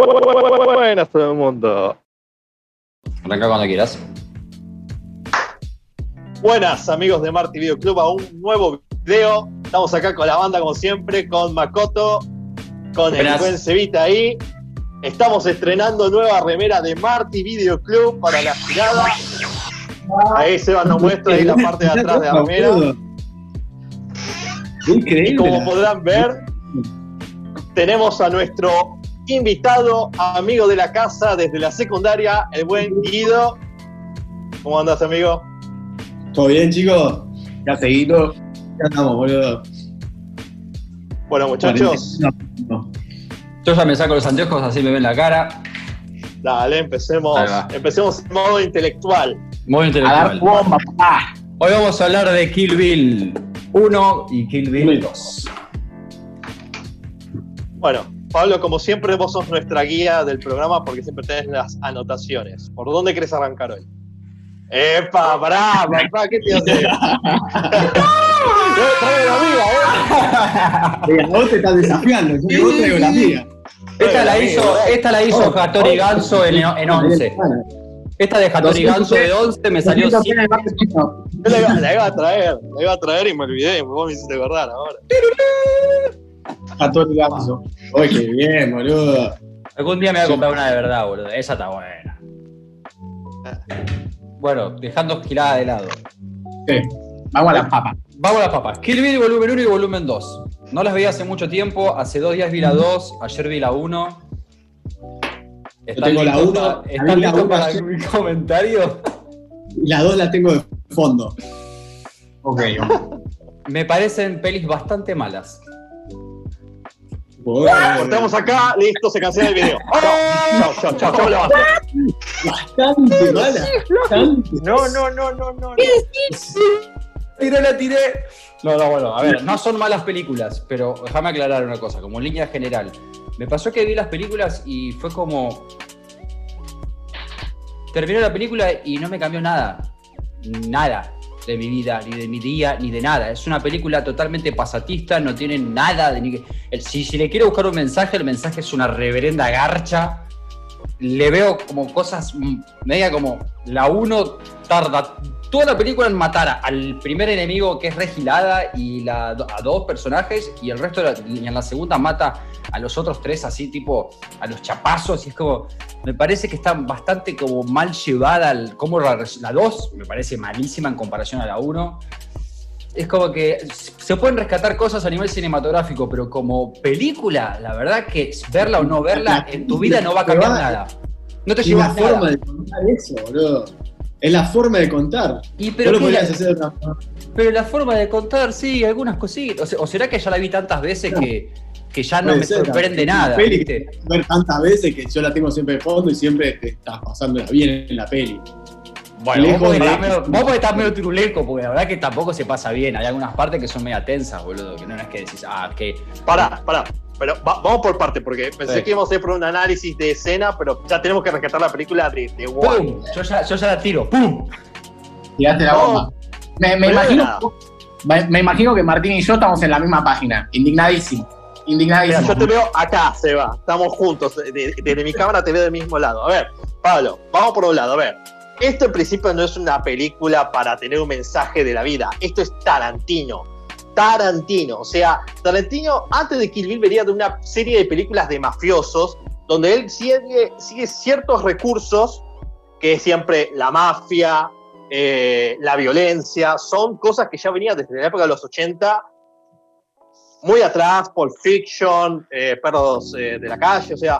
Buenas todo el mundo. Arranca cuando quieras. Buenas amigos de Marty Video Club a un nuevo video. Estamos acá con la banda como siempre, con Makoto, con el buen Cevita ahí. Estamos estrenando nueva remera de Marty Video Club para la girada. Ahí Seba nos muestra ahí la parte de atrás de la remera. Y Increíble. como podrán ver, tenemos a nuestro invitado, amigo de la casa desde la secundaria, el buen Guido. ¿Cómo andas, amigo? ¿Todo bien, chicos? Ya seguido. Ya estamos, boludo. Bueno, muchachos, No, no. Yo ya me saco los anteojos, así me ven la cara. dale, empecemos. Empecemos en modo intelectual. A dar intelectual. bomba, papá. Hoy vamos a hablar de Kill Bill 1 y Kill Bill Bill. 2. Bueno, Pablo, como siempre, vos sos nuestra guía del programa porque siempre tenés las anotaciones. ¿Por dónde querés arrancar hoy? ¡Epa! ¡Papá! ¿Qué te hace? ¡No, trae la amiga, eh! A vos te estás desafiando. Yo vos traigo la mía. Esta la hizo, esta la hizo Hattori Ganso en, en 11. Esta de Hattori Ganso de 11 me salió 100. Yo la iba, la iba a traer, la iba a traer y me olvidé. Vos me hiciste acordar ahora. A todo el gato. Oye, qué bien, boludo. Algún día me voy a comprar una de verdad, boludo. Esa está buena. Bueno, dejando girada de lado. Sí. Vamos a las papas. Vamos a las papas. Kill Bill volumen 1 y volumen 2. No las veía hace mucho tiempo. Hace dos días vi la 2, ayer vi la 1. Yo tengo la listos uno, para- la ¿Están vi la listos uno para comentario? Las dos las tengo de fondo. Ok. Me parecen pelis bastante malas. Cortamos acá, listo, se cancela el video. Chao, chao, chao, chao, chao. Bastante mala. Bastante. No, no, no, no, no. Tiré, la tiré. No, no, bueno, a ver, no son malas películas, pero déjame aclarar una cosa, como línea general. Me pasó que vi las películas y fue como. Terminó la película y no me cambió nada. Nada de mi vida, ni de mi día, ni de nada. Es una película totalmente pasatista, no tiene nada de. ni- si, si le quiero buscar un mensaje, el mensaje es una reverenda garcha. Le veo como cosas media como la uno tarda toda la película en matar al primer enemigo que es Regilada y la, a dos personajes y el resto de la- y en la segunda mata a los otros tres así tipo a los chapazos y es como me parece que está bastante como mal llevada el- como la 2 me parece malísima en comparación a la 1 es como que se pueden rescatar cosas a nivel cinematográfico pero como película la verdad que verla o no verla en tu vida no va a cambiar nada. no te la llevas forma de contar eso, boludo. Es la forma de contar. y No pero lo ¿qué podías la- hacer forma. Pero la forma de contar, sí, algunas cositas. O, se- o será que ya la vi tantas veces que, que ya no me ser, sorprende una nada, peli ¿viste? que ver tantas veces que yo la tengo siempre de fondo y siempre te estás pasando bien en la peli. Bueno, vos de- estás medio, vos porque estás medio turuleco, porque la verdad que tampoco se pasa bien. Hay algunas partes que son media tensas, boludo, que no es que decís, ah, que. Pará, pará. Pero va- vamos por parte, porque pensé Sí. que íbamos a ir por un análisis de escena, pero ya tenemos que rescatar la película de, de. ¡Pum! Yo ya, yo ya la tiro, ¡pum! Tiraste la No. bomba. Me, imagino, me, me imagino que Martín y yo estamos en la misma página. Indignadísimo. Mira, Indignadísimo. yo te veo acá, Seba. Estamos juntos. De- de- Desde mi cámara te veo del mismo lado. A ver, Pablo, vamos por un lado. A ver, esto en principio no es una película para tener un mensaje de la vida. Esto es Tarantino. Tarantino. O sea, Tarantino antes de Kill Bill venía de una serie de películas de mafiosos donde él sigue, sigue ciertos recursos que es siempre la mafia, eh, la violencia, son cosas que ya venían desde la época de los 80 muy atrás, Pulp Fiction, eh, Perros eh, de la Calle, o sea,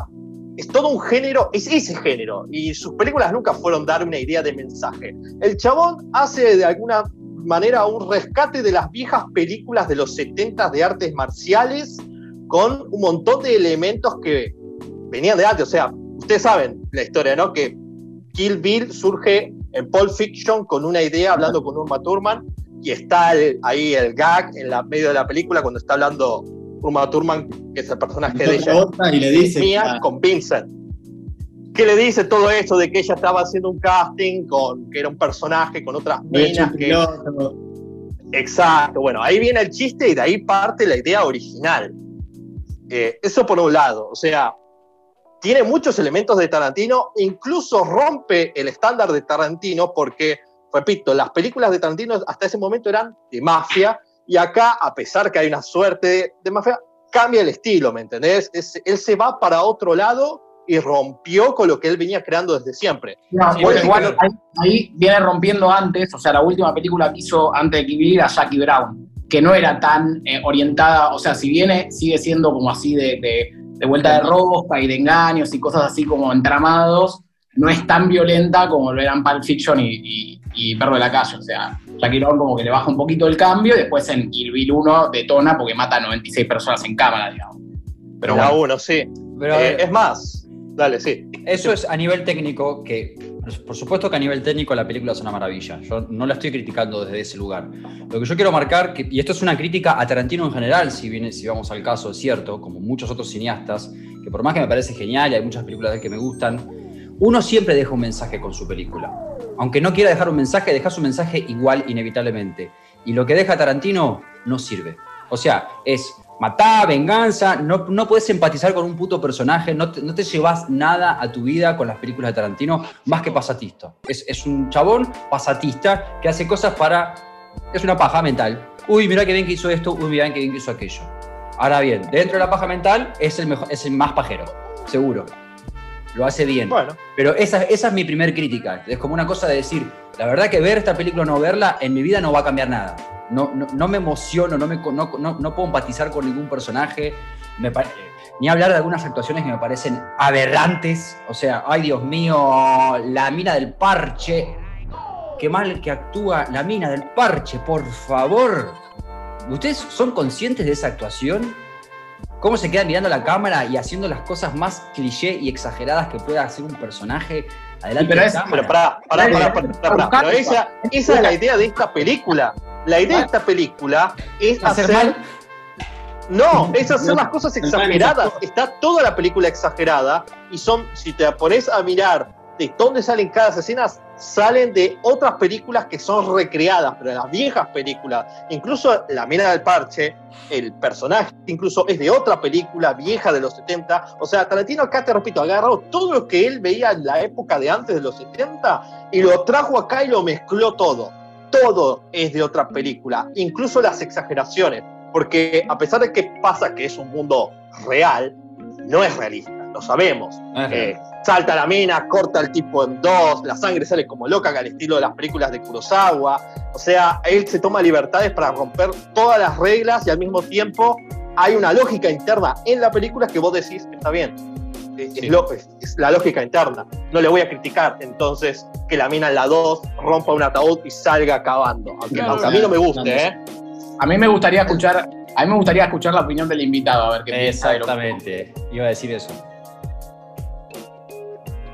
es todo un género, es ese género, y sus películas nunca fueron dar una idea de mensaje. El chabón hace de alguna manera un rescate de las viejas películas de los 70 de artes marciales con un montón de elementos que venían de antes, o sea, ustedes saben la historia, ¿no? Que Kill Bill surge en Pulp Fiction con una idea hablando con Uma Thurman y está el- ahí el gag en la medio de la película cuando está hablando Uma Thurman, que es el personaje de ella, y le dice mía, que- con Vincent. Que le dice todo esto de que ella estaba haciendo un casting con que era un personaje con otras minas que. Exacto, bueno, ahí viene el chiste y de ahí parte la idea original. Eh, eso por un lado, o sea, tiene muchos elementos de Tarantino, incluso rompe el estándar de Tarantino porque, repito, las películas de Tarantino hasta ese momento eran de mafia y acá, a pesar que hay una suerte de, mafia, cambia el estilo, ¿me entendés? Es- él se va para otro lado y rompió con lo que él venía creando desde siempre. No, Sí, igual ahí, ahí viene rompiendo antes, o sea, la última película que hizo antes de Kill Bill era Jackie Brown, que no era tan eh, orientada, o sea, si viene, sigue siendo como así de, de- de vuelta de rosca y de engaños y cosas así como entramados, no es tan violenta como lo eran Pulp Fiction y, y, y Perro de la Calle, o sea, Jackie Brown como que le baja un poquito el cambio y después en Kill Bill 1 detona porque mata a 96 personas en cámara, digamos. Pero la bueno, uno, sí. Pero Eh, ver, es más, dale, sí. Eso es a nivel técnico, que por supuesto que a nivel técnico la película es una maravilla. Yo no la estoy criticando desde ese lugar. Lo que yo quiero marcar, que, y esto es una crítica a Tarantino en general, si, viene, si vamos al caso, es cierto, como muchos otros cineastas, que por más que me parece genial y hay muchas películas de él que me gustan, uno siempre deja un mensaje con su película. Aunque no quiera dejar un mensaje, deja su mensaje igual inevitablemente. Y lo que deja Tarantino no sirve. O sea, es matar, venganza, no, no puedes empatizar con un puto personaje, no te, no te llevas nada a tu vida con las películas de Tarantino más que pasatista. Es, es un chabón pasatista que hace cosas para... Es una paja mental. Uy, mirá que bien que hizo esto, uy, mirá que bien que hizo aquello. Ahora bien, dentro de la paja mental es el, mejor, es el más pajero, seguro. Lo hace bien. Bueno, Pero esa, esa es mi primer crítica. Es como una cosa de decir, la verdad que ver esta película o no verla, en mi vida no va a cambiar nada. No, no, no me emociono, no, me, no, no, no puedo empatizar con ningún personaje. Me pare- ni hablar de algunas actuaciones que me parecen aberrantes. O sea, ay Dios mío, la mina del parche. Qué mal que actúa la mina del parche, por favor. ¿Ustedes son conscientes de esa actuación? ¿Cómo se queda mirando la cámara y haciendo las cosas más cliché y exageradas que pueda hacer un personaje adelante pero de es- cámara? pero pará, pará, pará, pará, pará, pará. Pero esa, esa es la idea de esta película. La idea de esta película es hacer hacer mal. No, es hacer las cosas exageradas. Está toda la película exagerada y son, si te pones a mirar de dónde salen cada escena, salen de otras películas que son recreadas, pero de las viejas películas. Incluso La Mina del Parche, el personaje incluso es de otra película vieja de los 70. O sea, Tarantino acá, te repito, agarró todo lo que él veía en la época de antes de los 70 y lo trajo acá y lo mezcló todo. Todo es de otra película, incluso las exageraciones porque a pesar de que pasa que es un mundo real, no es realista, lo sabemos. Eh, salta la mina, corta al tipo en dos, la sangre sale como loca, al estilo de las películas de Kurosawa. O sea, él se toma libertades para romper todas las reglas y al mismo tiempo hay una lógica interna en la película que vos decís, está bien. Es, Sí. es lo- es- es la lógica interna. No le voy a criticar entonces que la mina en la 2 rompa un ataúd y salga acabando. Aunque, No, aunque a mí no me guste, no, ¿eh? a mí me gustaría escuchar, a mí me gustaría escuchar la opinión del invitado, a ver qué piensa de lo que- Exactamente. Iba a decir eso.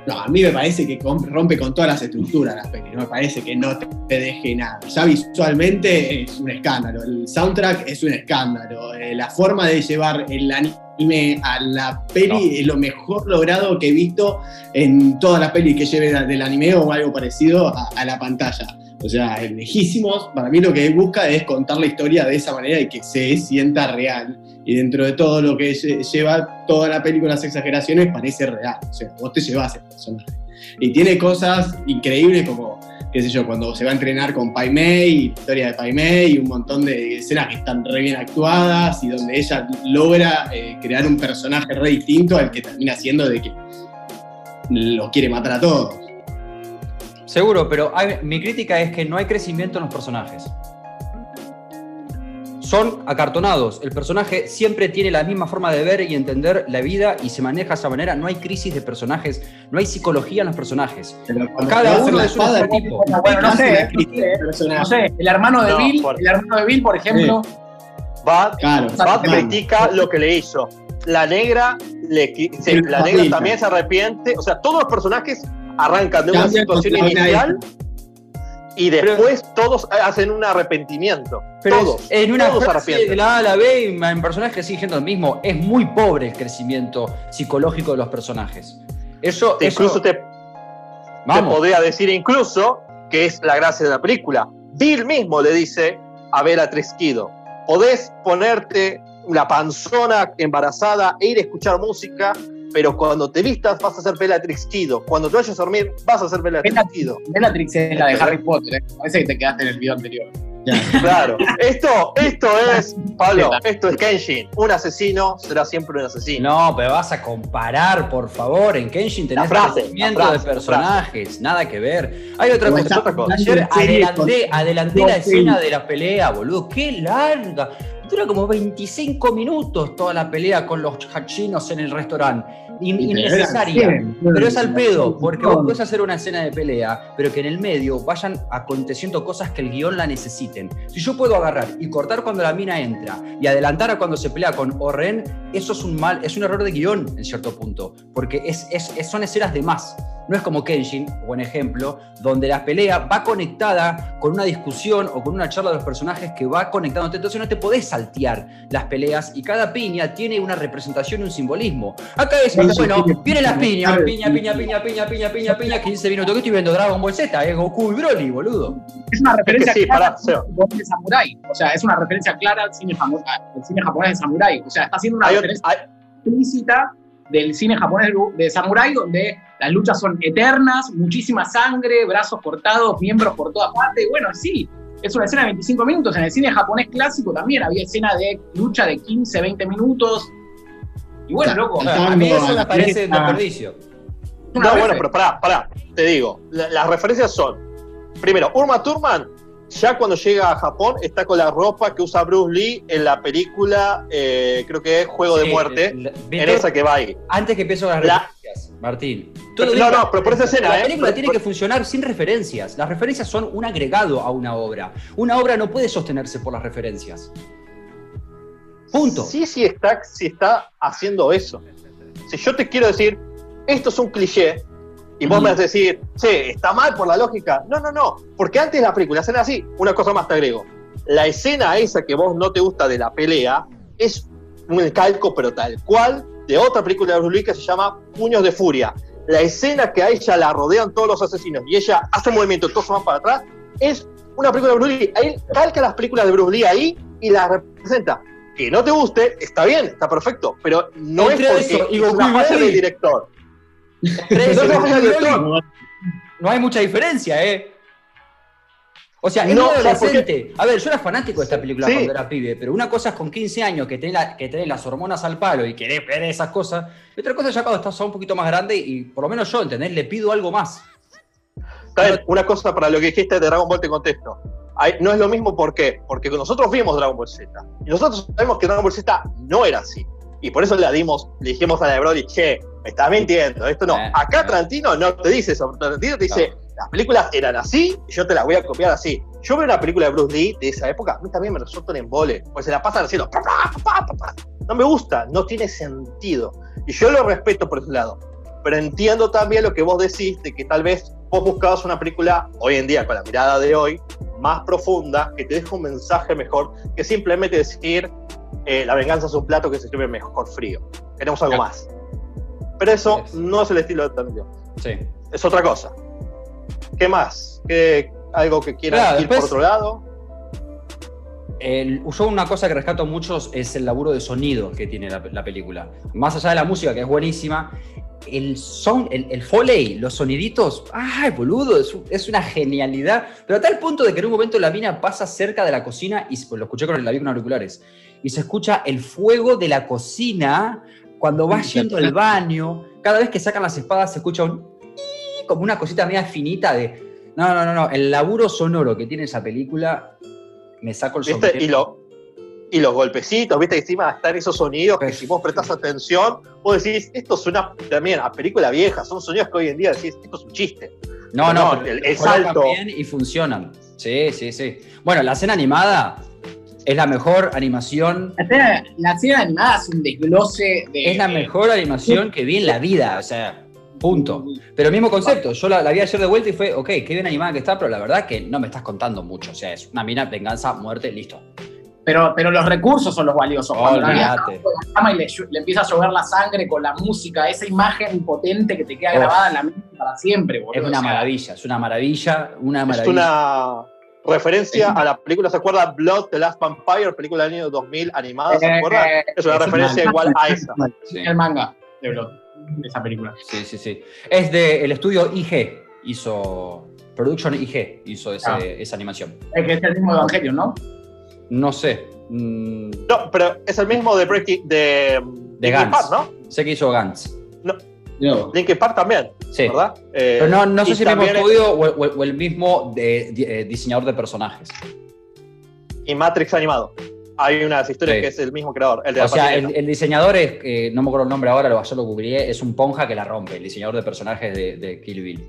No, a mí me parece que rompe con todas las estructuras las pelis, no me parece que no te, te deje nada. Ya visualmente es un escándalo, el soundtrack es un escándalo, eh, la forma de llevar el anime a la peli No. es lo mejor logrado que he visto en todas las pelis que lleven del anime o algo parecido a, a la pantalla. O sea, es lejísimos, para mí lo que busca es contar la historia de esa manera y que se sienta real. Y dentro de todo lo que lle- lleva toda la película, las exageraciones, parece real. O sea, vos te llevas el personaje. Y tiene cosas increíbles como, qué sé yo, cuando se va a entrenar con Pai Mei, historia de Pai Mei, y un montón de escenas que están re bien actuadas y donde ella logra eh, crear un personaje re distinto al que termina siendo de que lo quiere matar a todos. Seguro, pero mi crítica es que no hay crecimiento en los personajes. Son acartonados. El personaje siempre tiene la misma forma de ver y entender la vida y se maneja de esa manera. No hay crisis de personajes, no hay psicología en los personajes. Cada uno es un arquetipo. Bueno, bueno, no sé, no sé, el hermano de No, Bill, por- el hermano de Bill, por ejemplo, Bad, Claro, Bad critica lo que le hizo. La negra, le, qui- se- Sí, la la negra pinta. también se arrepiente. O sea, todos los personajes arrancan de una situación inicial y después todos hacen un arrepentimiento. Pero todos. en una todos frase de la A a la B, en personajes sigue siendo el mismo. Es muy pobre el crecimiento psicológico de los personajes. Eso, Te- eso- incluso te, te podría decir incluso que es la gracia de la película. Bill mismo le dice a Vera Tresquido, podés ponerte la panzona embarazada e ir a escuchar música, pero cuando te vistas vas a ser Bellatrix Kido. Cuando te vayas a dormir vas a ser Bellatrix Kido. Bellatrix es la de Harry Potter, ¿eh? parece que te quedaste en el video anterior. Claro, esto, esto es, Pablo, esto es Kenshin. Un asesino será siempre un asesino. No, pero vas a comparar, por favor. En Kenshin tenés frase, frase, de personajes, nada que ver. Hay otra cosa. está otra cosa. Ayer adelanté, adelanté no, la escena sí. de la pelea, boludo. ¡Qué larga! Dura como 25 minutos toda la pelea con los hachinos en el restaurante. In- innecesaria. bien, Pero es al pedo, porque vos podés hacer una escena de pelea, pero que en el medio vayan aconteciendo cosas que el guion la necesiten. Si yo puedo agarrar y cortar cuando la mina entra y adelantar a cuando se pelea con Oren, eso es un mal, es un error de guion en cierto punto, porque es, es- es- son escenas de más. No es como Kenshin, buen ejemplo, donde la pelea va conectada con una discusión o con una charla de los personajes que va conectándote. Entonces no te podés saltear las peleas y cada piña tiene una representación y un simbolismo. Acá es, Sí, sí, bueno, sí. vienen las piñas, Sí, piña, sí, piña, sí. piña, piña, piña, piña, piña, 15 minutos. ¿Qué estoy viendo? Dragon Ball Z, es Goku y Broly, boludo. Es una referencia sí, clara pará, Seba. al cine de samurái. O sea, es una referencia clara al cine, al cine japonés de samurái. O sea, está haciendo una Hay, referencia explícita del cine japonés de samurái, donde las luchas son eternas, muchísima sangre, brazos cortados, miembros por todas partes. Y Bueno, sí, es una escena de 25 minutos. En el cine japonés clásico también había escena de lucha de 15, 20 minutos. Y bueno, loco, A mí eso me parece desperdicio. es No, bueno, pero pará, pará. Te digo, la- las referencias son: primero, Urma Thurman, ya cuando llega a Japón, está con la ropa que usa Bruce Lee en la película, eh, creo que es Juego de Muerte, la- en esa que va ahí. Antes que empiezo las La- referencias, Martín. Pero- no, no, pero por esa escena, La ¿eh? película tiene por- que funcionar sin referencias. Las referencias son un agregado a una obra. Una obra no puede sostenerse por las referencias. Punto. Sí, sí está, sí está haciendo eso. Si yo te quiero decir, esto es un cliché, y vos me vas a decir, che, está mal por la lógica. No, no, no. Porque antes la película escena así. Una cosa más te agrego. La escena esa que vos no te gusta de la pelea es un calco, pero tal cual, de otra película de Bruce Lee que se llama Puños de Furia. La escena que a ella la rodean todos los asesinos y ella hace un movimiento, todos van para atrás, es una película de Bruce Lee. Ahí calca las películas de Bruce Lee ahí y las representa. Que no te guste, está bien, está perfecto, pero no Entre es porque eso y es una falla del director. Eso No, y no, hay mucha diferencia, ¿eh? O sea, es No, muy adolescente. A ver, yo era fanático de esta película Sí. cuando era pibe, pero una cosa es con 15 años que tenés, la- que tenés las hormonas al palo y querés ver esas cosas, y otra cosa ya cuando estás un poquito más grande y por lo menos yo, ¿entendés? Le pido algo más. Está bien, una cosa para lo que dijiste de Dragon Ball te contesto. No es lo mismo, ¿por qué? Porque nosotros vimos Dragon Ball Z. Y nosotros sabemos que Dragon Ball Z no era así. Y por eso le dimos, le dijimos a la de Broly, che, me estás mintiendo, esto no. Eh, Acá eh. Tarantino no te dice eso. Tarantino te dice, las películas eran así y yo te las voy a copiar así. Yo veo una película de Bruce Lee de esa época, a mí también me resulta un embole. Pues se la pasan haciendo, pa, pa, pa. no me gusta, no tiene sentido. Y yo lo respeto por ese lado. Pero entiendo también lo que vos decís de que tal vez vos buscabas una película hoy en día, con la mirada de hoy, más profunda, que te deje un mensaje mejor, que simplemente decir eh, la venganza es un plato que se sirve mejor frío. Queremos algo Claro. más. Pero eso Es. no es el estilo de Tarantino. Sí. Es otra cosa. ¿Qué más? ¿Qué, ¿Algo que quieras Claro, ir después- por otro lado? El, yo una cosa que rescato mucho es el laburo de sonido que tiene la, la película. Más allá de la música, que es buenísima, el son, el, el foley, los soniditos, ¡ay, boludo! Es, es una genialidad. Pero a tal punto de que en un momento la mina pasa cerca de la cocina, y pues, lo escuché con, la vi con auriculares, y se escucha el fuego de la cocina cuando va yendo al baño. Cada vez que sacan las espadas se escucha un... como una cosita media finita de... No, no, no, no. El laburo sonoro que tiene esa película, me saco el ¿Viste? sombrero. Y, lo, y los golpecitos, ¿viste? Encima están esos sonidos que si vos prestás atención, vos decís, esto suena también a película vieja, son sonidos que hoy en día decís, esto es un chiste. No, no, No, el- el juegan salto. bien y funcionan. Sí, sí, sí. Bueno, la escena animada es la mejor animación. La escena, la escena animada es un desglose de. Es la mejor animación que vi en la vida. O sea, punto. Pero mismo concepto. Yo la, la vi ayer de vuelta y fue, ok, qué bien animada que está, pero la verdad que no me estás contando mucho. O sea, es una mina, venganza, muerte, listo. Pero, pero los recursos son los valiosos. Cuando la cama y le, empieza a llover la sangre con la música, esa imagen potente que te queda Uf. grabada en la mente para siempre, boludo. Es una maravilla, es una maravilla, una Es maravilla. una referencia a la película, ¿se acuerda? Blood, The Last Vampire, película del año 2000 animada, ¿se Eh, acuerda? eh, Es una es referencia igual a esa. Sí. El manga de Blood. Esa película. Sí, sí, sí. Es del estudio IG, hizo. Production IG hizo ese- Ah. esa animación. Es que es el mismo Evangelion, ¿no? No sé. mm, No, pero es el mismo de Breaking. de. De Gantz. Park, ¿no? sé que hizo Gantz. No, Linkin Park también, Sí. ¿verdad? Eh, Pero no, no sé si el mismo estudio o, o- o el mismo de- de- eh, diseñador de personajes. Y Matrix animado. Hay unas historias Sí. que es el mismo creador, el de O la sea, el, el diseñador es, eh, no me acuerdo el nombre ahora, lo, yo lo googleé, es un ponja que la rompe, el diseñador de personajes de, de Kill Bill.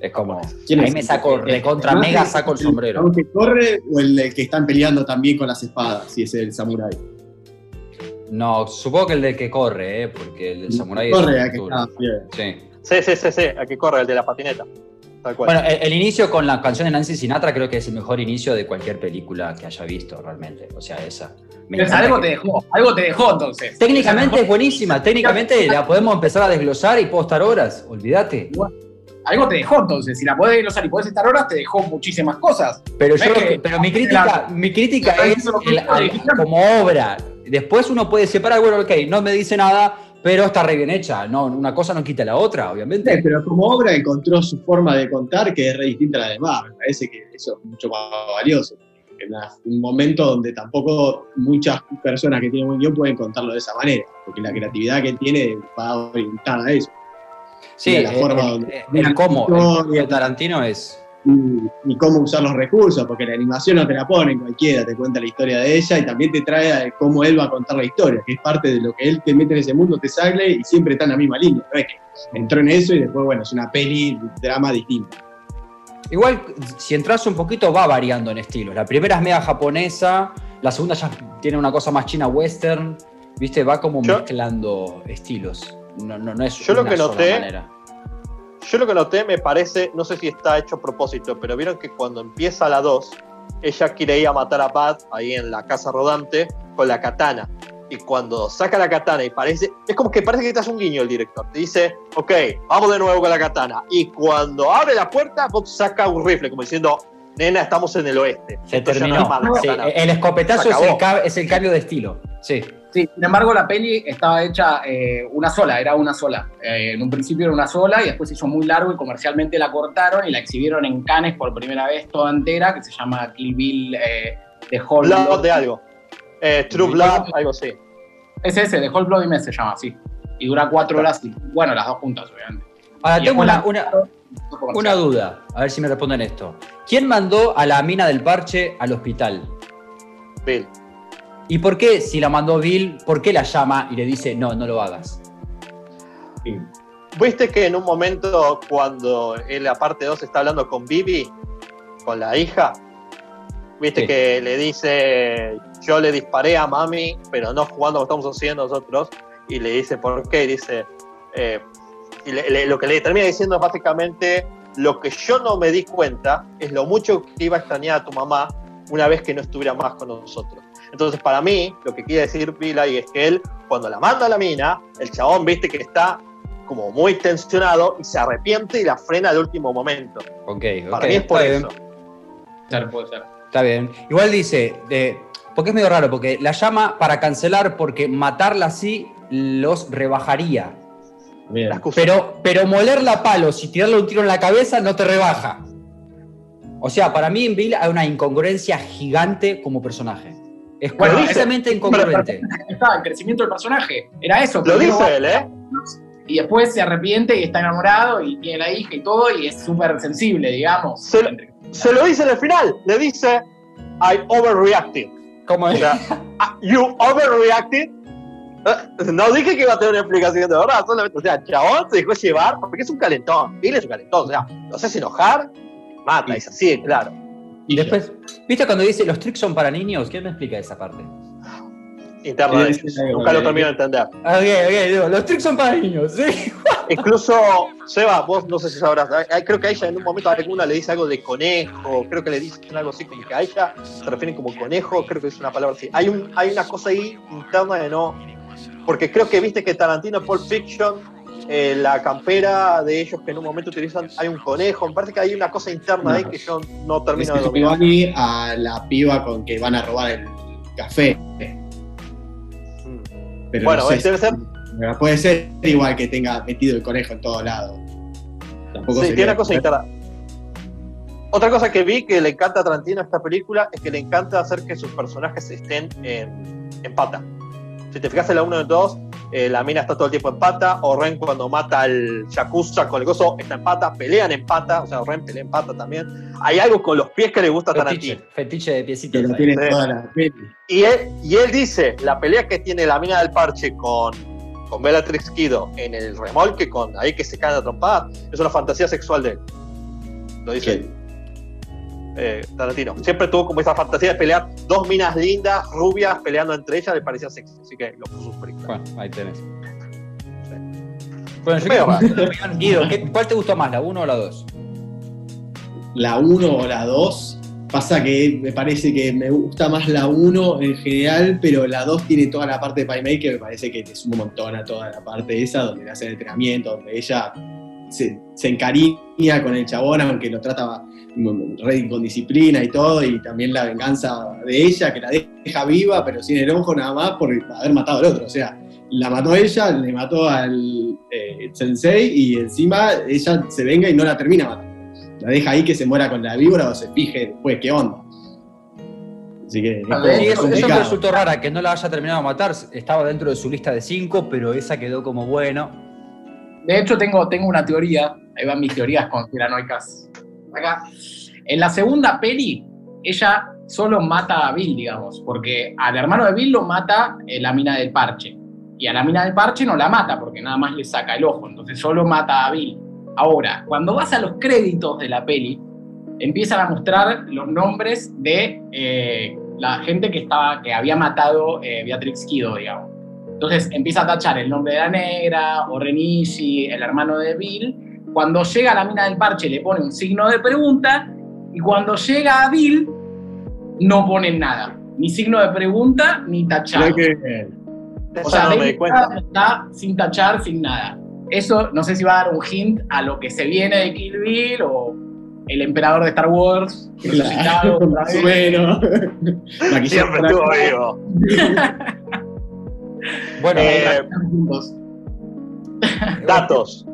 Es como, ¿Quién ahí es? me saco, recontra Además, mega ¿es saco el el sombrero. chabón que corre o el que están peleando también con las espadas? Si es el samurái. No, supongo que el del que corre, ¿eh? porque el del samurai Corre, es a que está bien. Sí. Sí, sí, sí, sí, aquí corre el de la patineta. Tal cual. Bueno, el, el inicio con la canción de Nancy Sinatra creo que es el mejor inicio de cualquier película que haya visto realmente. O sea, esa. Me algo que- te dejó, algo te dejó entonces. Técnicamente es buenísima, técnicamente la podemos empezar a desglosar y puedo estar horas, olvídate. Algo te dejó entonces. Si la podés glosar y podés estar horas, te dejó muchísimas cosas. Pero yo, que- pero mi crítica, mi crítica es el- como obra. Después uno puede separar, bueno, ok, no me dice nada, pero está re bien hecha. No, una cosa no quita la otra, Sí, obviamente. pero como obra encontró su forma de contar que es re distinta a la demás. Me parece que eso es mucho más valioso. En un momento donde tampoco muchas personas que tienen buen guion pueden contarlo de esa manera, porque la creatividad que tiene va orientada a eso. Sí, de la el, forma el- donde- el- el cómo, el Tarantino es. Y, y cómo usar los recursos, porque la animación no te la pone cualquiera, te cuenta la historia de ella y también te trae a cómo él va a contar la historia, que es parte de lo que él te mete en ese mundo, te sale y siempre está en la misma línea. No es que entró en eso y después, bueno, es una peli, drama distinta. Igual, si entras un poquito, va variando en estilos. La primera es media japonesa, la segunda ya tiene una cosa más china western, ¿viste? Va como Yo- mezclando estilos. No, no, no es Yo lo una que sola noté- manera. Yo lo que noté me parece, no sé si está hecho a propósito, pero vieron que cuando empieza la 2, ella quiere ir a matar a Pat ahí en la casa rodante con la katana. Y cuando saca la katana y parece, es como que parece que te hace un guiño el director. Te dice, ok, vamos de nuevo con la katana. Y cuando abre la puerta, Bob saca un rifle, como diciendo, nena, estamos en el oeste. Se Esto ya no terminó. es la Sí, katana". el escopetazo es el, es el cambio de estilo. Sí. Sí, sin embargo, la peli estaba hecha eh, una sola, era una sola. Eh, en un principio era una sola y después se hizo muy largo y comercialmente la cortaron y la exhibieron en Cannes por primera vez toda entera, que se llama Kill Bill eh, de Whole Blood Blood. de algo. Eh, True Sí. Blood, algo así. Es ese, de Whole Blood y se llama así. Y dura cuatro horas y, bueno, las dos juntas, obviamente. Ahora, Y tengo una, una, una duda, a ver si me responden esto. ¿Quién mandó a la mina del parche al hospital? Bill. ¿Y por qué, si la mandó Bill, por qué la llama y le dice, no, no lo hagas? ¿Viste que en un momento cuando en la parte 2 está hablando con Bibi, con la hija? ¿Viste Sí. que le dice, yo le disparé a mami, pero no jugando como estamos haciendo nosotros? Y le dice, ¿por qué? Y dice, eh, y le- le- lo que le termina diciendo es básicamente, lo que yo no me di cuenta es lo mucho que iba a extrañar a tu mamá una vez que no estuviera más con nosotros. Entonces, para mí, lo que quiere decir Billy es que él, cuando la manda a la mina, el chabón, viste que está como muy tensionado y se arrepiente y la frena al último momento. Ok, Para mí es por eso. bien. Ser, puede ser. Está bien. Igual dice, de, porque es medio raro, porque la llama para cancelar porque matarla así los rebajaría. Bien. Pero, pero molerla a palos y tirarle un tiro en la cabeza no te rebaja. O sea, para mí en Bill hay una incongruencia gigante como personaje. Es Bueno, completamente incongruente. Estaba el crecimiento del personaje, era eso. Lo dice él, ¿eh? Y después se arrepiente y está enamorado y tiene la hija y todo y es súper sensible, digamos. Se lo- Se lo dice en el final, le dice, I overreacted. ¿Cómo O es? sea, "Ah, you overreacted. Eh, No dije que iba a tener una explicación de verdad, solamente, o sea, chabón se dejó llevar porque es un calentón. Bill es un calentón, o sea, lo haces enojar, mata, es así, claro. Y después, ¿viste cuando dice los tricks son para niños? ¿Quién me explica esa parte? Interno de Nunca lo termino de entender. Ok, ok, digo, los tricks son para niños, ¿sí? Incluso, Seba, vos no sé si sabrás, creo que a ella en un momento alguna le dice algo de conejo, creo que le dicen algo así como que a ella se refieren como conejo, creo que es una palabra así. Hay, un, hay una cosa ahí interna de no. Porque creo que viste que Tarantino Pulp Fiction, eh, la campera de ellos que en un momento utilizan, hay un conejo. Me parece que hay una cosa interna ahí que yo no Es termino de. Giovanni a la piba con que van a robar el café. Mm. Pero Bueno, no sé debe si- ser- Puede ser igual que tenga metido el conejo en todos lados. Tampoco sí, tiene una cosa Otra cosa que vi que le encanta a Tarantino a esta película es que le encanta hacer que sus personajes estén en, en pata. Si te fijas en la 1 y 2, eh, la mina está todo el tiempo en pata, o Ren cuando mata al Yakuza con el gozo está en pata, pelean en pata, o sea, Ren pelea en pata también. Hay algo con los pies que le gusta a Tarantino. Fetiche de piecitos. y, él, y él dice, la pelea que tiene la mina del parche con, con Bellatrix Kido en el remolque, con ahí que se cae la trompada, es una fantasía sexual de él. Lo dice eh, Tarantino. Siempre tuvo como esa fantasía de pelear dos minas lindas, rubias, peleando entre ellas, le parecía sexy. Así que lo puso super Bueno, ahí tenés. Bueno, yo Guido, ¿cuál te gustó más, la 1 o la 2? La 1 o la 2. Pasa que me parece que me gusta más la 1 en general, pero la 2 tiene toda la parte de Playmaker, me parece que te suma un montón a toda la parte esa, donde le hace el entrenamiento, donde ella se, se encariña con el chabón, aunque lo trata con disciplina y todo, y también la venganza de ella, que la deja viva, pero sin el ojo nada más por haber matado al otro. O sea, la mató ella, le mató al eh, sensei y encima ella se venga y no la termina matando. La deja ahí que se muera con la víbora o se fije después qué onda. Así que eso, me resultó rara, que no la haya terminado de matar. Estaba dentro de su lista de cinco, pero esa quedó como bueno. De hecho, tengo, tengo una teoría, ahí van mis teorías conspiranoicas acá. En la segunda peli, ella solo mata a Bill, digamos, porque al hermano de Bill lo mata eh, la mina del parche. Y a la mina del parche no la mata porque nada más le saca el ojo, entonces solo mata a Bill. Ahora, cuando vas a los créditos de la peli, empiezan a mostrar los nombres de eh, la gente que, estaba, que había matado eh, Beatrix Kido, digamos. Entonces empieza a tachar el nombre de la negra, o Renishi, el hermano de Bill, cuando llega a la mina del parche le pone un signo de pregunta y cuando llega a Bill no ponen nada. Ni signo de pregunta ni tachar. o sea, está sin tachar, sin nada. Eso no sé si va a dar un hint a lo que se viene de Kill Bill o el emperador de Star Wars. Claro, más o menos. Siempre estuvo vivo. bueno, eh, datos.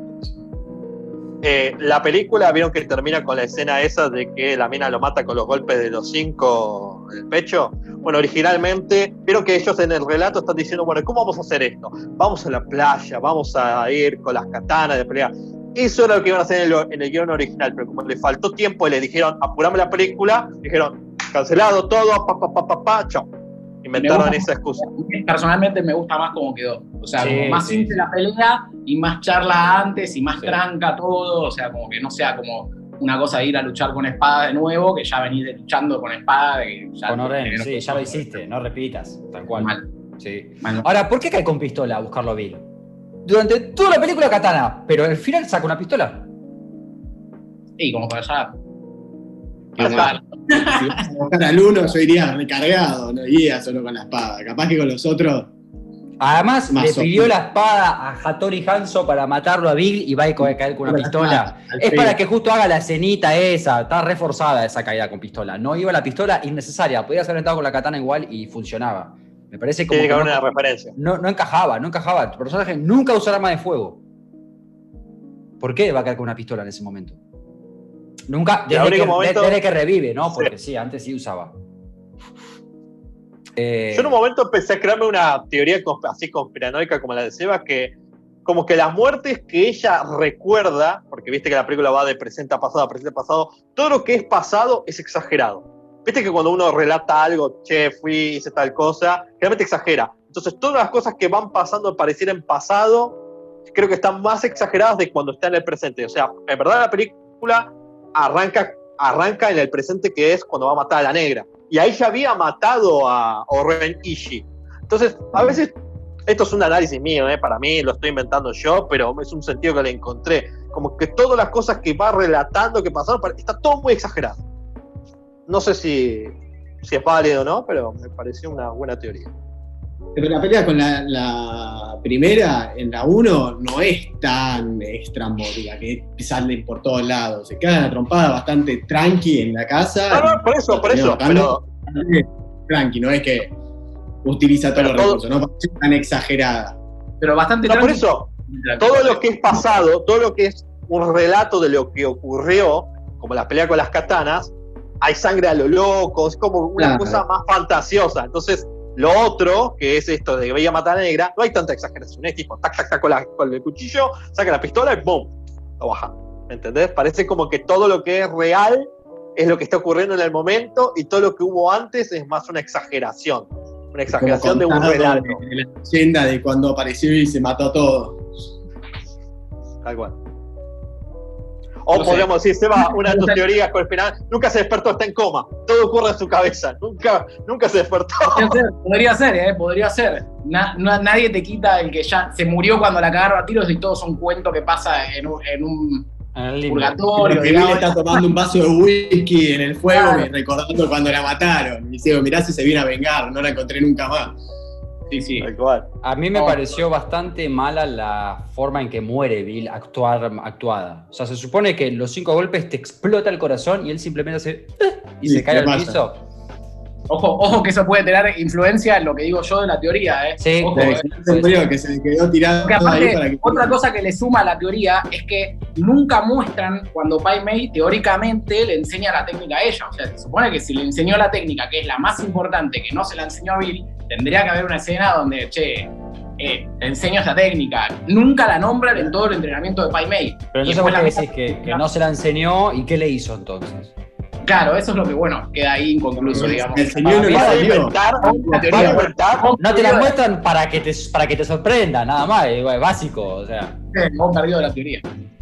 Eh, la película, vieron que termina con la escena esa de que la mina lo mata con los golpes de los cinco en el pecho. Bueno, originalmente, vieron que ellos en el relato están diciendo, bueno, ¿cómo vamos a hacer esto? Vamos a la playa, vamos a ir con las katanas de pelea. Eso era lo que iban a hacer en el, en el guion original, pero como le faltó tiempo y le dijeron, apurame la película, dijeron, cancelado todo, pa, pa, pa, pa, pa, chao. Inventaron esa excusa. Personalmente me gusta más como quedó. O sea, como más simple la pelea y más charla antes y más tranca todo. O sea, como que no sea como una cosa de ir a luchar con espada de nuevo, que ya venís luchando con espada. ya con Oren, sí, ya lo hiciste, no repitas, tal cual. Mal. Sí. Ahora, ¿por qué cae con pistola a buscarlo Bill? Durante toda la película katana, pero al final saca una pistola. Sí, como para allá si vas a buscar al uno, yo iría recargado, no iría solo con la espada. Capaz que con los otros. Además, le pidió la espada a Hattori Hanzo para matarlo a Bill y va a caer con una pistola. Es para que justo haga la escenita esa. Está reforzada esa caída con pistola. No iba la pistola innecesaria. Podía haber entrado con la katana igual y funcionaba. Me parece como. que no, una referencia. No, no, encajaba, no encajaba. Tu personaje nunca usó arma de fuego. ¿Por qué va a caer con una pistola en ese momento? Nunca, desde que, que, revive, ¿no? Porque sí, antes sí usaba. Eh, Yo en un momento empecé a crearme una teoría así conspiranoica como la de Seba, que como que las muertes que ella recuerda, porque viste que la película va de presente a pasado a presente a pasado, todo lo que es pasado es exagerado. Viste que cuando uno relata algo, che, fui, hice tal cosa, realmente exagera. Entonces todas las cosas que van pasando al parecer en pasado, creo que están más exageradas de cuando está en el presente. O sea, en verdad la película arranca, arranca en el presente que es cuando va a matar a la negra. Y ahí ya había matado a Oren Ishii. Entonces, a veces, esto es un análisis mío, ¿eh? para mí lo estoy inventando yo, pero es un sentido que le encontré. Como que todas las cosas que va relatando que pasaron, está todo muy exagerado. No sé si, si es válido o no, pero me pareció una buena teoría. Pero la pelea con la, primera, en la 1, no es tan estrambótica, que salen por todos lados. Se queda la trompada bastante tranqui en la casa. No, no, por eso, por eso. Pero... Tranqui, no es que utiliza todos los recursos, no parece tan exagerada. pero bastante No, por tranqui. eso, todo lo que es pasado, todo lo que es un relato de lo que ocurrió, como la pelea con las katanas, hay sangre a lo loco, es como una Claro. cosa más fantasiosa. Entonces, lo otro, que es esto de Bella Mata Negra, no hay tanta exageración. Es tipo, tac, tac, tac, con, la- con el cuchillo, saca la pistola y ¡boom! Lo baja. ¿Me entendés? Parece como que todo lo que es real es lo que está ocurriendo en el momento y todo lo que hubo antes es más una exageración. Una exageración de un relato. de La leyenda de cuando apareció y se mató todo. Tal cual. O No sé. podríamos decir, Seba, una de tus teorías con el final, nunca se despertó, está en coma. Todo ocurre en su cabeza. Nunca, nunca se despertó. Podría ser, podría ser, ¿eh? Podría ser. Na- na- nadie te quita el que ya se murió cuando la cagaron a tiros y todo son cuentos que pasa en un, en un En el purgatorio. Digamos. está tomando un vaso de whisky en el fuego Claro. y recordando cuando la mataron. Y dice, mirá si se viene a vengar, no la encontré nunca más. Sí, sí. A mí me No. pareció bastante mala la forma en que muere Bill actuar, actuada. O sea, se supone que los cinco golpes te explota el corazón y él simplemente hace "Eh", y Sí, se cae ¿qué al pasa? piso. Ojo, ojo que eso puede tener influencia en lo que digo yo de la teoría, ¿eh? Sí, Ojo, De ¿eh? que se murió, que se quedó tirado Porque ahí aparte, para que. otra cosa que le suma a la teoría es que nunca muestran cuando Pai Mei teóricamente le enseña la técnica a ella. O sea, se supone que si le enseñó la técnica, que es la más importante, que no se la enseñó a Bill, tendría que haber una escena donde, che, eh, te enseño esta técnica. Nunca la nombran en todo el entrenamiento de Pai Mei. Pero Y entonces vos la decís que, que no se la enseñó y qué le hizo entonces. Claro, eso es lo que, bueno, queda ahí inconcluso, digamos. El señor no Va inventar, La teoría, inventar. No te la muestran para que te, para que te sorprenda, nada más, es básico, o sea. Hemos perdido la teoría.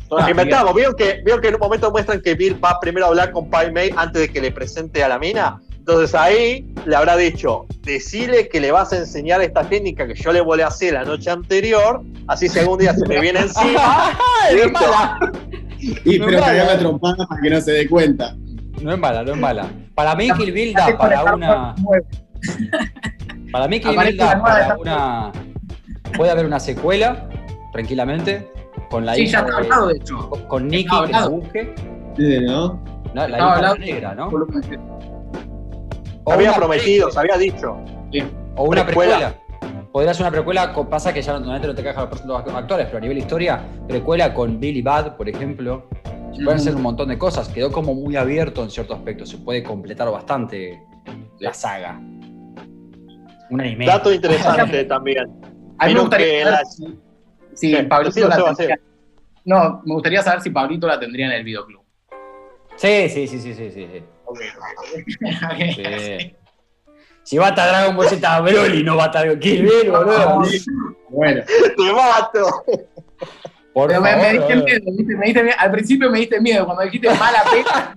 Toda Inventamos. ¿Vieron que, ¿Vieron que en un momento muestran que Bill va primero a hablar con Pai Mei antes de que le presente a la mina? Entonces ahí le habrá dicho, decile que le vas a enseñar esta técnica que yo le volé a hacer la noche anterior, así si algún día se me viene encima, ¡Ay, no es mala! Y No pero cagar la trompada para que no se dé cuenta. No es mala, no es mala. Para mí Kill Bill da para una... Para mí Kill Bill la da para una... Puede haber una secuela, tranquilamente, con la Sí, ya hija está de- hablado, de hecho. con- Nicky que la busque. Sí, ¿no? No, la Estaba hija hablado. negra, ¿no? O había prometido, se había dicho. O una Precuela. precuela. Podría ser una precuela, con- pasa que ya normalmente no te cajan los, los actores, pero a nivel historia, precuela con Billy Bad, por ejemplo. Se pueden hacer un montón de cosas. Quedó como muy abierto en cierto aspecto. Se puede completar bastante la saga. Un anime. Dato interesante también. A mí me gustaría saber la- si, si ¿Qué? Pablito la tendría. No, me gustaría saber si Pablito la tendría en el videoclub. Sí, sí, sí, sí, sí, sí. Sí. Si va a estar Dragon Ball Z Broly, no va a estar Kill Bill, boludo. Bueno, ¡Te mato! Por Pero me, me favor, diste boludo. miedo, ¿viste? Me diste miedo. Al principio me diste miedo, cuando dijiste mala pena.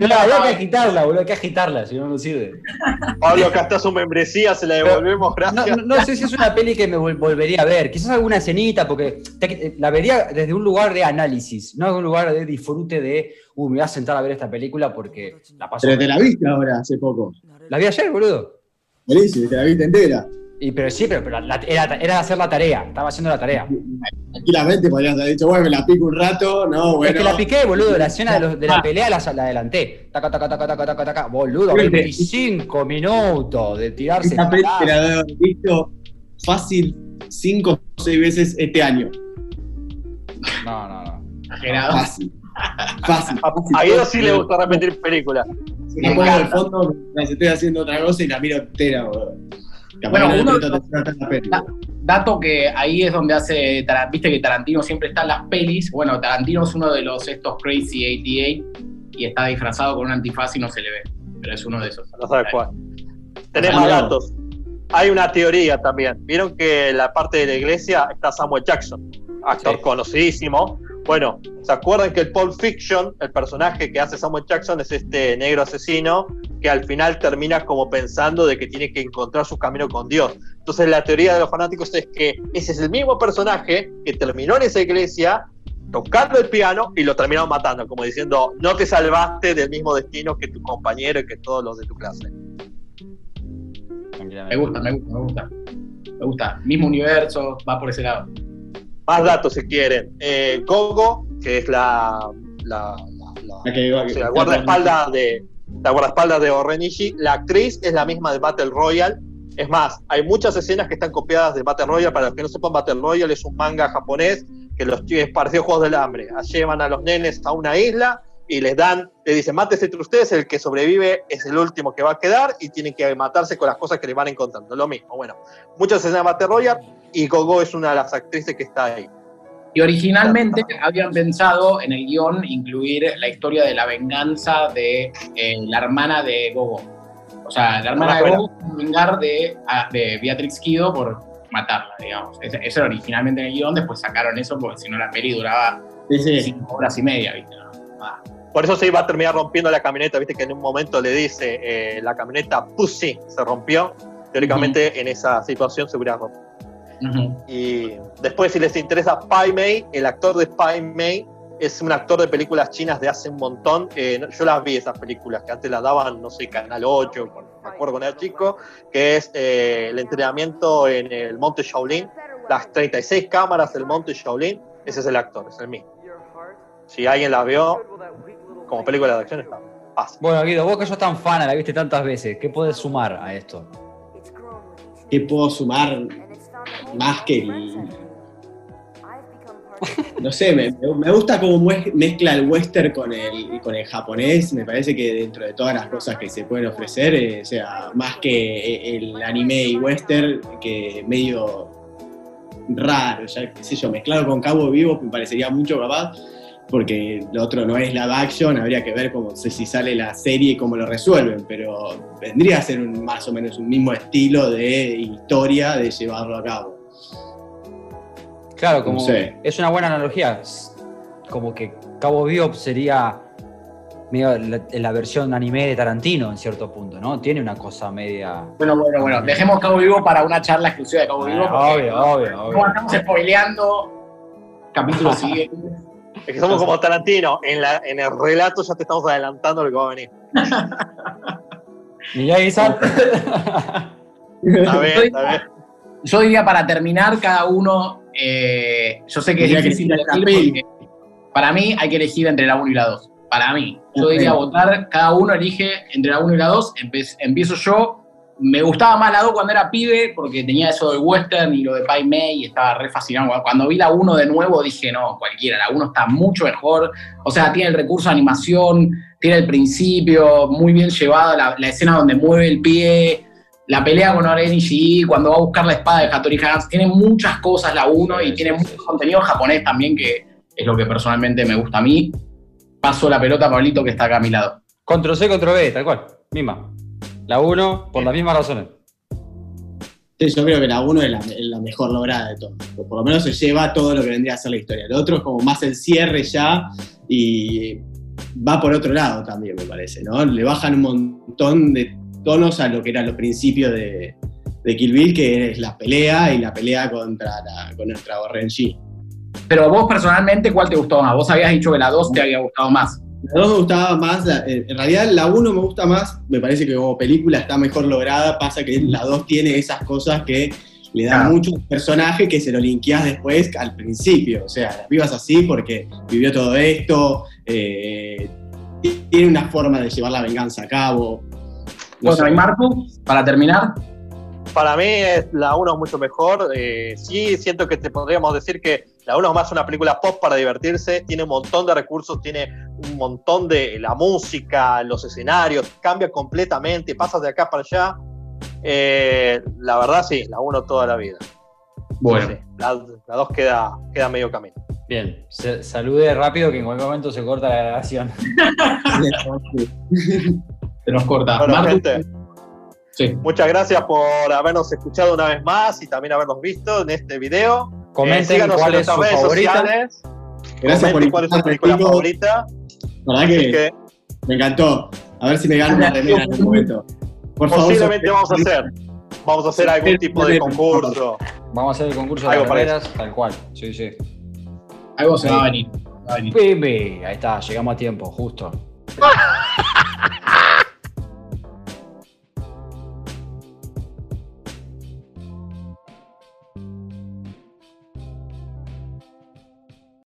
No, había que agitarla, boludo, hay que agitarla, si no, no sirve. Pablo, acá está su membresía, se la devolvemos, gracias. no- no sé si es una peli que me vol- volvería a ver. Quizás alguna escenita, porque te- la vería desde un lugar de análisis, no desde un lugar de disfrute de, uh, me voy a sentar a ver esta película porque la paso. pero te la viste ahora, hace poco. La vi ayer, boludo. Buenísimo, te la viste entera. Y, pero sí, pero, pero la- era, era hacer la tarea, estaba haciendo la tarea. Tranquilamente podrías haber dicho, bueno, me la pico un rato, no, bueno. Es que la piqué, boludo, la escena de, los- de la pelea la, la adelanté. Taca, taca, taca, taca, taca, taca. Boludo, Viste. 25 minutos de tirarse. Esta te la haber visto fácil cinco o seis veces este año. No, no, no. Exagerado. Fácil. Fácil. A, fácil. a Guido sí le gusta repetir películas. La pongo de fondo mientras estoy haciendo otra cosa y la miro entera, boludo. Bueno, uno- la. Dato que ahí es donde hace, viste que Tarantino siempre está en las pelis. Bueno, Tarantino es uno de los estos Crazy 88 y está disfrazado con un antifaz y no se le ve. Pero es uno de esos. No sabes cuál. Tenés más no. datos. Hay una teoría también. Vieron que en la parte de la iglesia está Samuel Jackson, actor Sí. conocidísimo. Bueno, ¿se acuerdan que el Pulp Fiction, el personaje que hace Samuel Jackson, es este negro asesino que al final termina como pensando de que tiene que encontrar su camino con Dios? Entonces la teoría de los fanáticos es que ese es el mismo personaje que terminó en esa iglesia tocando el piano y lo terminaron matando, como diciendo, no te salvaste del mismo destino que tu compañero y que todos los de tu clase. Me gusta, me gusta, me gusta. Me gusta. Mismo universo, va por ese lado. Más datos si quieren. Eh, Gogo, que es la, la, la- la- La que- o sea, la guardaespaldas de la guardaespaldas de Orenishi, la actriz es la misma de Battle Royale, Es más, hay muchas escenas que están copiadas de Battle Royale. Para los que no sepan, Battle Royale es un manga japonés que los es parecido Juegos del Hambre. Llevan a los nenes a una isla y les dan, le dicen, mátese entre ustedes, el que sobrevive es el último que va a quedar y tienen que matarse con las cosas que les van encontrando. Lo mismo, bueno, muchas escenas de Battle Royale y Gogo es una de las actrices que está ahí. Y originalmente habían pensado en el guion incluir la historia de la venganza de eh, la hermana de Gogo. O sea, la hermana de Gogo vengar de, de Beatrix Kido por matarla, digamos. Eso era originalmente en el guion, después sacaron eso porque si no la peli duraba cinco horas y media, ¿viste? Ah. Por eso se iba a terminar rompiendo la camioneta, viste que en un momento le dice eh, la camioneta Pussy se rompió. Teóricamente en esa situación se hubiera Y después, si les interesa, Pai Mei, el actor de Pai Mei, es un actor de películas chinas de hace un montón. yo las vi, esas películas, que antes las daban, no sé, Canal 8, me acuerdo cuando era chico, que es eh, el entrenamiento en el Monte Shaolin, las 36 cámaras del Monte Shaolin, ese es el actor, es el mismo. Si alguien la vio, como película de acción, está fácil. Bueno, Guido, vos que sos tan fan, la viste tantas veces, ¿qué puedes sumar a esto? ¿Qué puedo sumar más que no sé, me, gusta cómo mezcla el western con el, con el japonés. Me parece que dentro de todas las cosas que se pueden ofrecer, eh, o sea, más que el anime y western, que medio raro, ya qué sé yo, mezclado con Cabo Vivo me parecería mucho capaz, porque lo otro no es live action, habría que ver cómo sé si sale la serie y cómo lo resuelven, pero vendría a ser un, más o menos un mismo estilo de historia de llevarlo a cabo. Claro, como es una buena analogía. Como que Cabo Vivo sería medio la, versión anime de Tarantino en cierto punto, ¿no? Tiene una cosa media. Bueno, bueno, bueno. Dejemos Cabo Vivo para una charla exclusiva de Cabo Vivo. obvio, obvio, obvio. estamos spoileando. Capítulo siguiente. Es que somos como Tarantino. En, la, en el relato ya te estamos adelantando lo que va a venir. ¿Y ya, Está bien, está bien. Yo diría para terminar, cada uno eh, yo sé que es difícil elegir para mí hay que elegir entre la 1 y la 2. Para mí. Yo diría votar, cada uno elige entre la 1 y la 2. empiezo yo. Me gustaba más la 2 cuando era pibe, porque tenía eso del western y lo de Pai Mei y estaba re fascinado. Cuando vi la 1 de nuevo dije, no, cualquiera, la 1 está mucho mejor. O sea, tiene el recurso de animación, tiene el principio, muy bien llevado, la, la escena donde mueve el pie, la pelea con Oren Ishii, cuando va a buscar la espada de Hattori Hanzo, tiene muchas cosas la 1 y tiene mucho contenido japonés también, que es lo que personalmente me gusta a mí. Paso la pelota a Pablito, que está acá a mi lado. Control C, control B, tal cual, misma. La 1, por las mismas razones. Sí, yo creo que la 1 es la, mejor lograda de todo. Por lo menos se lleva todo lo que vendría a ser la historia. El otro es como más el cierre ya y va por otro lado también, me parece, ¿no? Le bajan un montón de tonos a lo que era los principios de, de Kill Bill, que es la pelea y la pelea contra, la, contra Renji. Pero vos personalmente, ¿cuál te gustó más? Vos habías dicho que la 2 te había gustado más. La 2 me gustaba más, eh, en realidad la 1 me gusta más, me parece que como película está mejor lograda, pasa que la 2 tiene esas cosas que le dan mucho personaje que se lo linkeás después al principio, o sea, la vivas así porque vivió todo esto, eh, tiene una forma de llevar la venganza a cabo, bueno, y Marco, para terminar. Para mí la 1 es mucho mejor. Eh, sí, siento que te podríamos decir que la 1 es más una película pop para divertirse. Tiene un montón de recursos, tiene un montón de la música, los escenarios, cambia completamente, pasas de acá para allá. Eh, la verdad, sí, la 1 toda la vida. Bueno. la 2 queda, queda medio camino. Bien, salude rápido que en cualquier momento se corta la grabación. Se nos corta. Muchas gracias por habernos escuchado una vez más y también habernos visto en este video. Comenten eh, cuál es su favorita. Gracias por cuál es su película favorita. verdad que, me encantó. A ver si me gano una remera en este momento. Por Posiblemente vamos a hacer. Vamos a hacer algún tipo de concurso. Vamos a hacer el concurso de carreras, tal cual. Sí, sí. Algo se va a venir. Va a venir. Ahí está, llegamos a tiempo, justo.